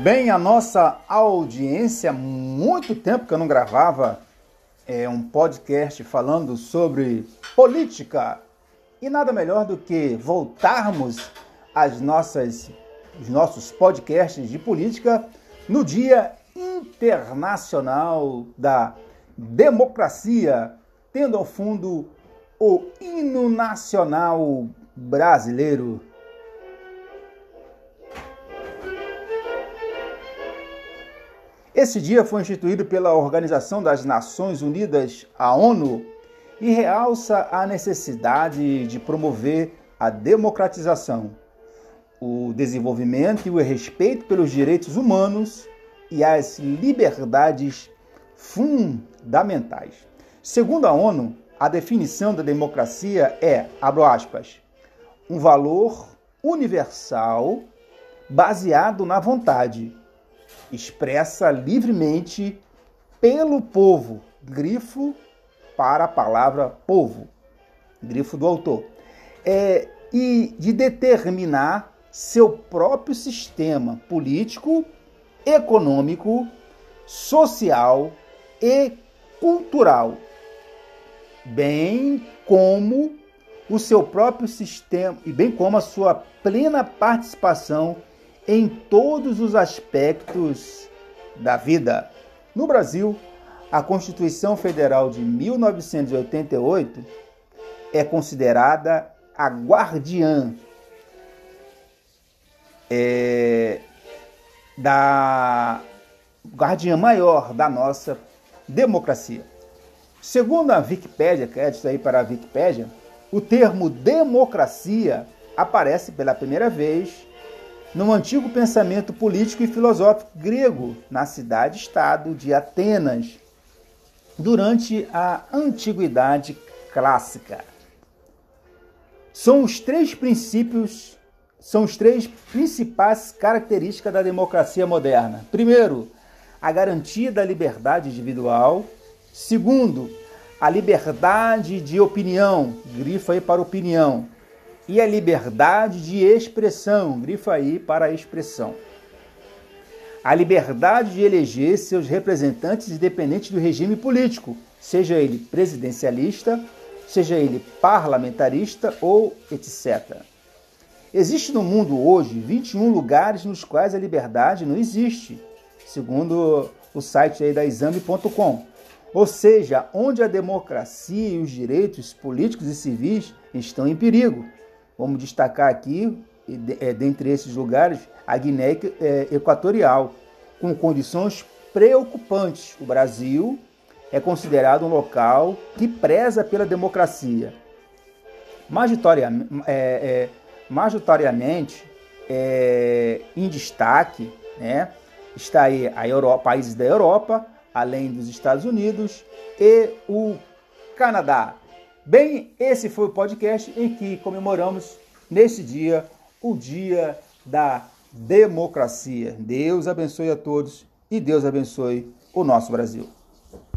Bem, a nossa audiência, muito tempo que eu não gravava é, um podcast falando sobre política. E nada melhor do que voltarmos às nossas, os nossos podcasts de política no Dia Internacional da Democracia, tendo ao fundo o hino nacional brasileiro. Esse dia foi instituído pela Organização das Nações Unidas, a ONU, e realça a necessidade de promover a democratização, o desenvolvimento e o respeito pelos direitos humanos e as liberdades fundamentais. Segundo a ONU, a definição da democracia é, abro aspas, um valor universal baseado na vontade expressa livremente pelo povo, grifo para a palavra povo, grifo do autor, é, e de determinar seu próprio sistema político, econômico, social e cultural, bem como o seu próprio sistema e bem como a sua plena participação em todos os aspectos da vida. No Brasil, a Constituição Federal de 1988 é considerada a guardiã é, da guardiã maior da nossa democracia. Segundo a Wikipédia, crédito aí para a Wikipédia, o termo democracia aparece pela primeira vez no antigo pensamento político e filosófico grego, na cidade-estado de Atenas, durante a Antiguidade Clássica. São os três princípios, são os três principais características da democracia moderna. Primeiro, a garantia da liberdade individual. Segundo, a liberdade de opinião, grifa aí para opinião e a liberdade de expressão, grifa aí para a expressão. A liberdade de eleger seus representantes independentes do regime político, seja ele presidencialista, seja ele parlamentarista ou etc. Existe no mundo hoje 21 lugares nos quais a liberdade não existe, segundo o site aí da exame.com. Ou seja, onde a democracia e os direitos políticos e civis estão em perigo. Vamos destacar aqui, é, dentre esses lugares, a Guiné é, Equatorial, com condições preocupantes. O Brasil é considerado um local que preza pela democracia. Majoritariamente, é, é, majoritariamente é, em destaque né, está aí a Europa, países da Europa, além dos Estados Unidos e o Canadá. Bem, esse foi o podcast em que comemoramos nesse dia o Dia da Democracia. Deus abençoe a todos e Deus abençoe o nosso Brasil.